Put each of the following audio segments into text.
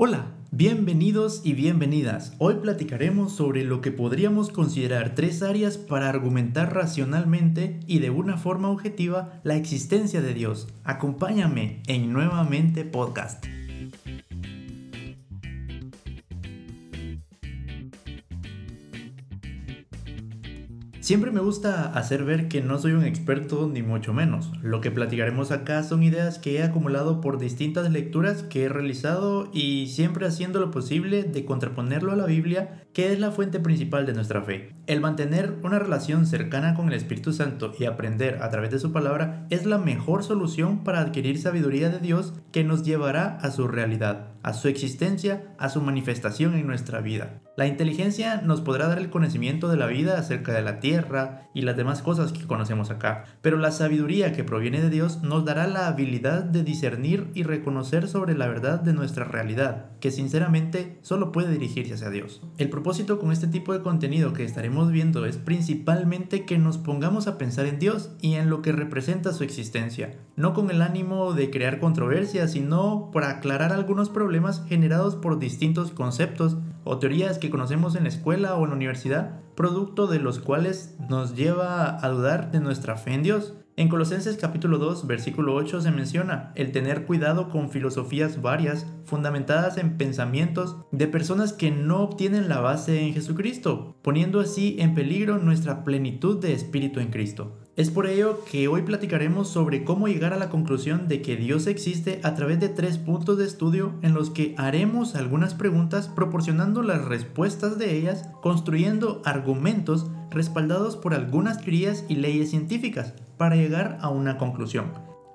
Hola, bienvenidos y bienvenidas. Hoy platicaremos sobre lo que podríamos considerar tres áreas para argumentar racionalmente y de una forma objetiva la existencia de Dios. Acompáñame en Nuevamente Podcast. Siempre me gusta hacer ver que no soy un experto ni mucho menos. Lo que platicaremos acá son ideas que he acumulado por distintas lecturas que he realizado y siempre haciendo lo posible de contraponerlo a la Biblia, que es la fuente principal de nuestra fe. El mantener una relación cercana con el Espíritu Santo y aprender a través de su palabra es la mejor solución para adquirir sabiduría de Dios que nos llevará a su realidad, a su existencia, a su manifestación en nuestra vida. La inteligencia nos podrá dar el conocimiento de la vida acerca de la tierra y las demás cosas que conocemos acá, pero la sabiduría que proviene de Dios nos dará la habilidad de discernir y reconocer sobre la verdad de nuestra realidad, que sinceramente solo puede dirigirse hacia Dios. El propósito con este tipo de contenido que estaremos viendo es principalmente que nos pongamos a pensar en Dios y en lo que representa su existencia, no con el ánimo de crear controversia, sino para aclarar algunos problemas generados por distintos conceptos o teorías que conocemos en la escuela o en la universidad, producto de los cuales nos lleva a dudar de nuestra fe en Dios. En Colosenses capítulo 2, versículo 8 se menciona el tener cuidado con filosofías varias fundamentadas en pensamientos de personas que no obtienen la base en Jesucristo, poniendo así en peligro nuestra plenitud de espíritu en Cristo. Es por ello que hoy platicaremos sobre cómo llegar a la conclusión de que Dios existe a través de tres puntos de estudio en los que haremos algunas preguntas proporcionando las respuestas de ellas, construyendo argumentos respaldados por algunas teorías y leyes científicas para llegar a una conclusión.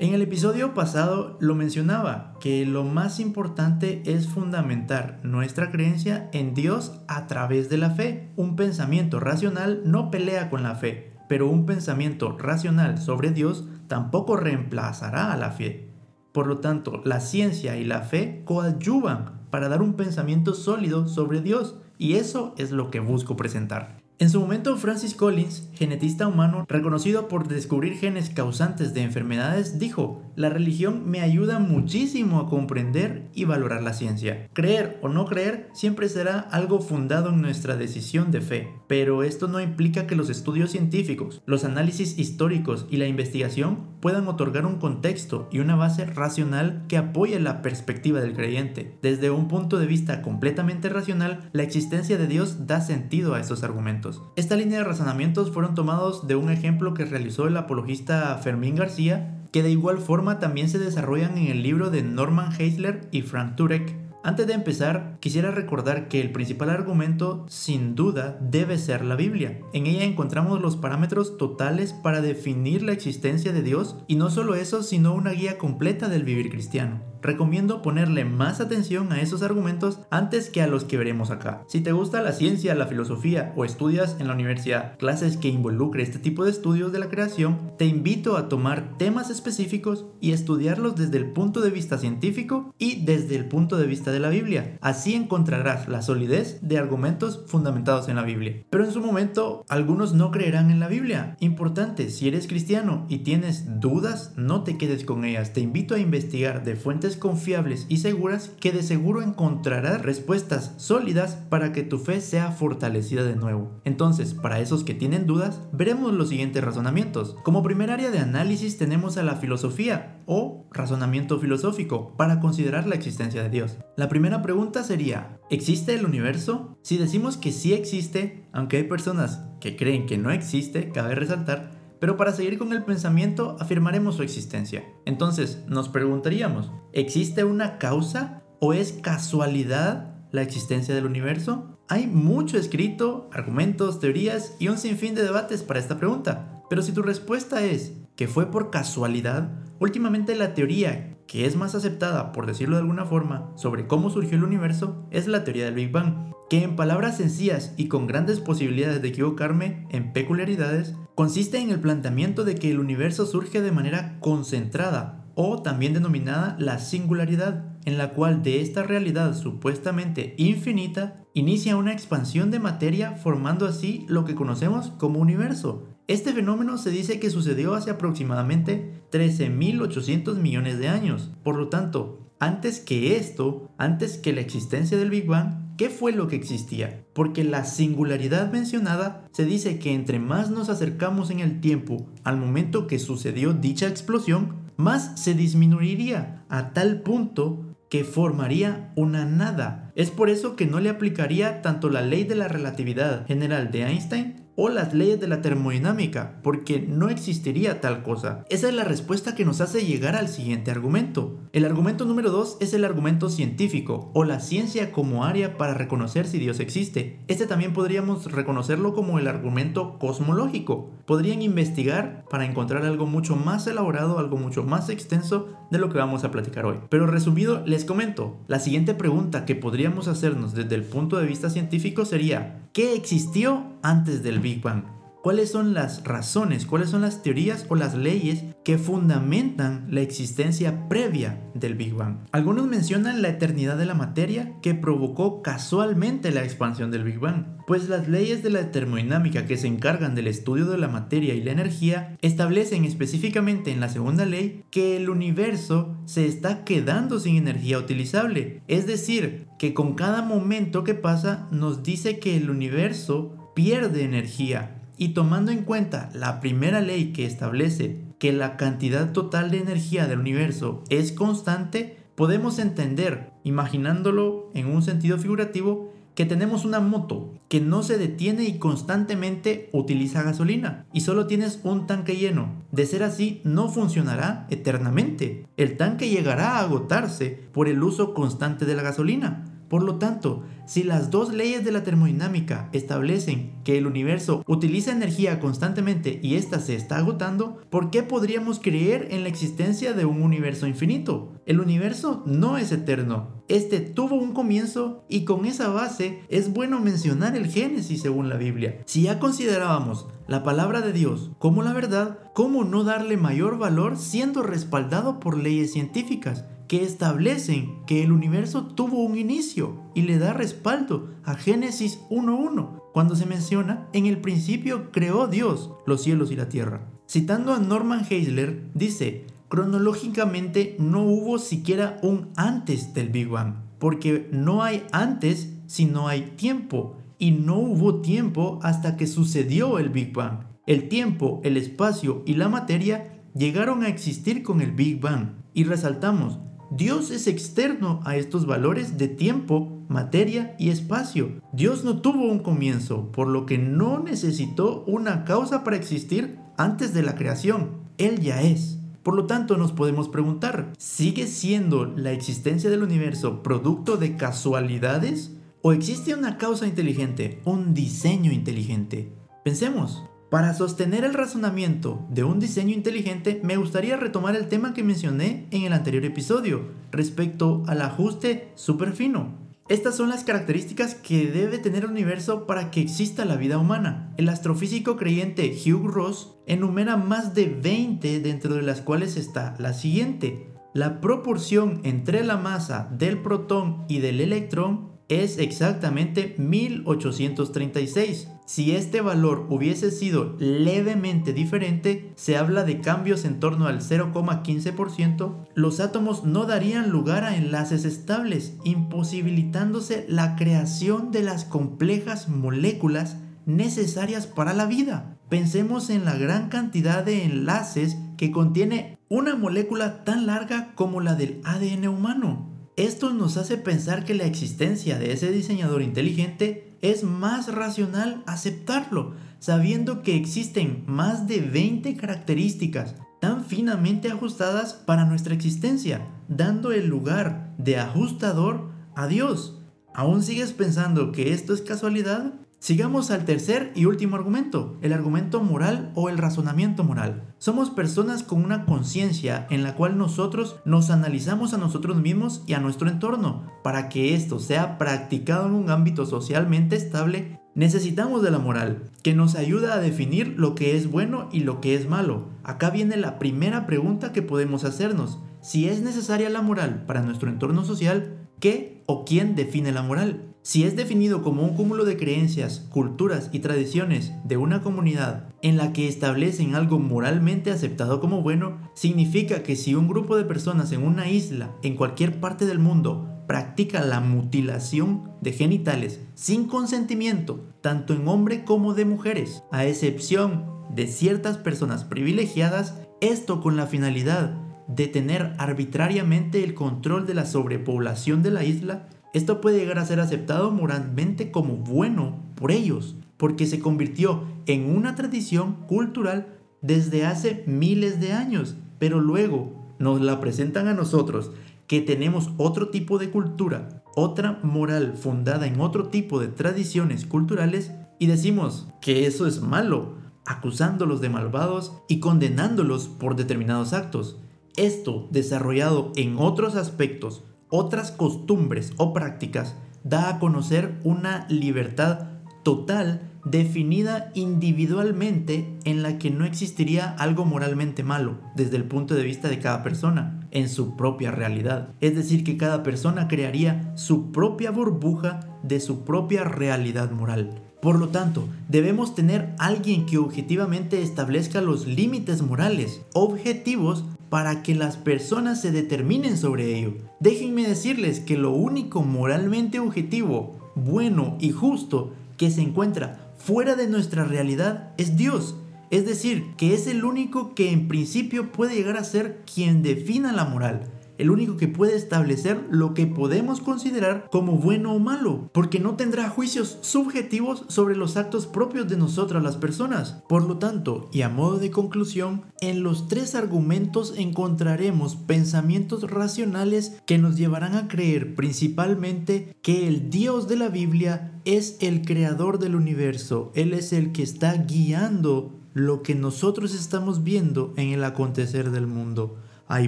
En el episodio pasado lo mencionaba, que lo más importante es fundamentar nuestra creencia en Dios a través de la fe. Un pensamiento racional no pelea con la fe, pero un pensamiento racional sobre Dios tampoco reemplazará a la fe. Por lo tanto, la ciencia y la fe coadyuvan para dar un pensamiento sólido sobre Dios, y eso es lo que busco presentar. En su momento, Francis Collins, genetista humano reconocido por descubrir genes causantes de enfermedades, dijo, la religión me ayuda muchísimo a comprender y valorar la ciencia. Creer o no creer siempre será algo fundado en nuestra decisión de fe, pero esto no implica que los estudios científicos, los análisis históricos y la investigación puedan otorgar un contexto y una base racional que apoye la perspectiva del creyente. Desde un punto de vista completamente racional, la existencia de Dios da sentido a esos argumentos. Esta línea de razonamientos fueron tomados de un ejemplo que realizó el apologista Fermín García, que de igual forma también se desarrollan en el libro de Norman Heisler y Frank Turek, antes de empezar, quisiera recordar que el principal argumento, sin duda, debe ser la Biblia. En ella encontramos los parámetros totales para definir la existencia de Dios y no solo eso, sino una guía completa del vivir cristiano recomiendo ponerle más atención a esos argumentos antes que a los que veremos acá. Si te gusta la ciencia, la filosofía o estudias en la universidad clases que involucre este tipo de estudios de la creación, te invito a tomar temas específicos y estudiarlos desde el punto de vista científico y desde el punto de vista de la Biblia. Así encontrarás la solidez de argumentos fundamentados en la Biblia. Pero en su momento, algunos no creerán en la Biblia. Importante, si eres cristiano y tienes dudas, no te quedes con ellas. Te invito a investigar de fuentes confiables y seguras que de seguro encontrarás respuestas sólidas para que tu fe sea fortalecida de nuevo. Entonces, para esos que tienen dudas, veremos los siguientes razonamientos. Como primer área de análisis tenemos a la filosofía o razonamiento filosófico para considerar la existencia de Dios. La primera pregunta sería, ¿existe el universo? Si decimos que sí existe, aunque hay personas que creen que no existe, cabe resaltar, pero para seguir con el pensamiento afirmaremos su existencia. Entonces nos preguntaríamos, ¿existe una causa o es casualidad la existencia del universo? Hay mucho escrito, argumentos, teorías y un sinfín de debates para esta pregunta. Pero si tu respuesta es que fue por casualidad, últimamente la teoría que es más aceptada, por decirlo de alguna forma, sobre cómo surgió el universo es la teoría del Big Bang, que en palabras sencillas y con grandes posibilidades de equivocarme en peculiaridades, consiste en el planteamiento de que el universo surge de manera concentrada o también denominada la singularidad, en la cual de esta realidad supuestamente infinita inicia una expansión de materia formando así lo que conocemos como universo. Este fenómeno se dice que sucedió hace aproximadamente 13.800 millones de años. Por lo tanto, antes que esto, antes que la existencia del Big Bang, ¿qué fue lo que existía? Porque la singularidad mencionada se dice que entre más nos acercamos en el tiempo al momento que sucedió dicha explosión, más se disminuiría a tal punto que formaría una nada. Es por eso que no le aplicaría tanto la ley de la relatividad general de Einstein o las leyes de la termodinámica, porque no existiría tal cosa. Esa es la respuesta que nos hace llegar al siguiente argumento. El argumento número 2 es el argumento científico, o la ciencia como área para reconocer si Dios existe. Este también podríamos reconocerlo como el argumento cosmológico. Podrían investigar para encontrar algo mucho más elaborado, algo mucho más extenso de lo que vamos a platicar hoy. Pero resumido, les comento, la siguiente pregunta que podríamos hacernos desde el punto de vista científico sería, ¿qué existió antes del Big Bang? ¿Cuáles son las razones, cuáles son las teorías o las leyes que fundamentan la existencia previa del Big Bang? Algunos mencionan la eternidad de la materia que provocó casualmente la expansión del Big Bang, pues las leyes de la termodinámica que se encargan del estudio de la materia y la energía establecen específicamente en la segunda ley que el universo se está quedando sin energía utilizable, es decir, que con cada momento que pasa nos dice que el universo pierde energía. Y tomando en cuenta la primera ley que establece que la cantidad total de energía del universo es constante, podemos entender, imaginándolo en un sentido figurativo, que tenemos una moto que no se detiene y constantemente utiliza gasolina y solo tienes un tanque lleno. De ser así, no funcionará eternamente. El tanque llegará a agotarse por el uso constante de la gasolina. Por lo tanto, si las dos leyes de la termodinámica establecen que el universo utiliza energía constantemente y ésta se está agotando, ¿por qué podríamos creer en la existencia de un universo infinito? El universo no es eterno. Este tuvo un comienzo y con esa base es bueno mencionar el Génesis según la Biblia. Si ya considerábamos la palabra de Dios como la verdad, ¿cómo no darle mayor valor siendo respaldado por leyes científicas? Que establecen que el universo tuvo un inicio y le da respaldo a Génesis 1.1, cuando se menciona, en el principio creó Dios los cielos y la tierra. Citando a Norman Heisler, dice, cronológicamente no hubo siquiera un antes del Big Bang, porque no hay antes si no hay tiempo, y no hubo tiempo hasta que sucedió el Big Bang. El tiempo, el espacio y la materia llegaron a existir con el Big Bang. Y resaltamos, Dios es externo a estos valores de tiempo, materia y espacio. Dios no tuvo un comienzo, por lo que no necesitó una causa para existir antes de la creación. Él ya es. Por lo tanto, nos podemos preguntar, ¿sigue siendo la existencia del universo producto de casualidades? ¿O existe una causa inteligente, un diseño inteligente? Pensemos, para sostener el razonamiento de un diseño inteligente, me gustaría retomar el tema que mencioné en el anterior episodio respecto al ajuste super fino. Estas son las características que debe tener el universo para que exista la vida humana. El astrofísico creyente Hugh Ross enumera más de 20 dentro de las cuales está la siguiente. La proporción entre la masa del protón y del electrón es exactamente 1836. Si este valor hubiese sido levemente diferente, se habla de cambios en torno al 0,15%, los átomos no darían lugar a enlaces estables, imposibilitándose la creación de las complejas moléculas necesarias para la vida. Pensemos en la gran cantidad de enlaces que contiene una molécula tan larga como la del ADN humano. Esto nos hace pensar que la existencia de ese diseñador inteligente es más racional aceptarlo, sabiendo que existen más de 20 características tan finamente ajustadas para nuestra existencia, dando el lugar de ajustador a Dios. ¿Aún sigues pensando que esto es casualidad? Sigamos al tercer y último argumento, el argumento moral o el razonamiento moral. Somos personas con una conciencia en la cual nosotros nos analizamos a nosotros mismos y a nuestro entorno. Para que esto sea practicado en un ámbito socialmente estable, necesitamos de la moral, que nos ayuda a definir lo que es bueno y lo que es malo. Acá viene la primera pregunta que podemos hacernos. Si es necesaria la moral para nuestro entorno social, ¿qué o quién define la moral? Si es definido como un cúmulo de creencias, culturas y tradiciones de una comunidad en la que establecen algo moralmente aceptado como bueno, significa que si un grupo de personas en una isla, en cualquier parte del mundo, practica la mutilación de genitales sin consentimiento, tanto en hombre como de mujeres, a excepción de ciertas personas privilegiadas, esto con la finalidad de tener arbitrariamente el control de la sobrepoblación de la isla, esto puede llegar a ser aceptado moralmente como bueno por ellos, porque se convirtió en una tradición cultural desde hace miles de años, pero luego nos la presentan a nosotros que tenemos otro tipo de cultura, otra moral fundada en otro tipo de tradiciones culturales y decimos que eso es malo, acusándolos de malvados y condenándolos por determinados actos. Esto, desarrollado en otros aspectos, otras costumbres o prácticas, da a conocer una libertad total definida individualmente en la que no existiría algo moralmente malo desde el punto de vista de cada persona en su propia realidad. Es decir, que cada persona crearía su propia burbuja de su propia realidad moral. Por lo tanto, debemos tener alguien que objetivamente establezca los límites morales, objetivos, para que las personas se determinen sobre ello. Déjenme decirles que lo único moralmente objetivo, bueno y justo que se encuentra fuera de nuestra realidad es Dios. Es decir, que es el único que en principio puede llegar a ser quien defina la moral el único que puede establecer lo que podemos considerar como bueno o malo, porque no tendrá juicios subjetivos sobre los actos propios de nosotras las personas. Por lo tanto, y a modo de conclusión, en los tres argumentos encontraremos pensamientos racionales que nos llevarán a creer principalmente que el Dios de la Biblia es el creador del universo, Él es el que está guiando lo que nosotros estamos viendo en el acontecer del mundo hay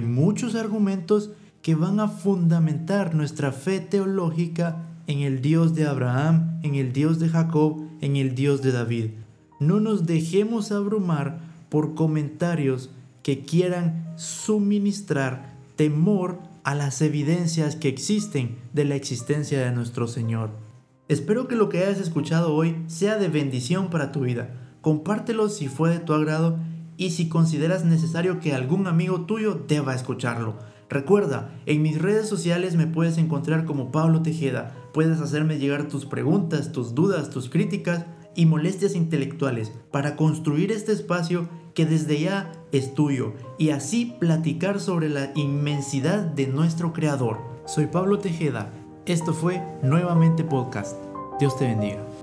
muchos argumentos que van a fundamentar nuestra fe teológica en el Dios de Abraham, en el Dios de Jacob, en el Dios de David. No nos dejemos abrumar por comentarios que quieran suministrar temor a las evidencias que existen de la existencia de nuestro Señor. Espero que lo que hayas escuchado hoy sea de bendición para tu vida. Compártelo si fue de tu agrado y si consideras necesario que algún amigo tuyo deba escucharlo. Recuerda, en mis redes sociales me puedes encontrar como Pablo Tejeda. Puedes hacerme llegar tus preguntas, tus dudas, tus críticas y molestias intelectuales para construir este espacio que desde ya es tuyo y así platicar sobre la inmensidad de nuestro Creador. Soy Pablo Tejeda. Esto fue Nuevamente Podcast. Dios te bendiga.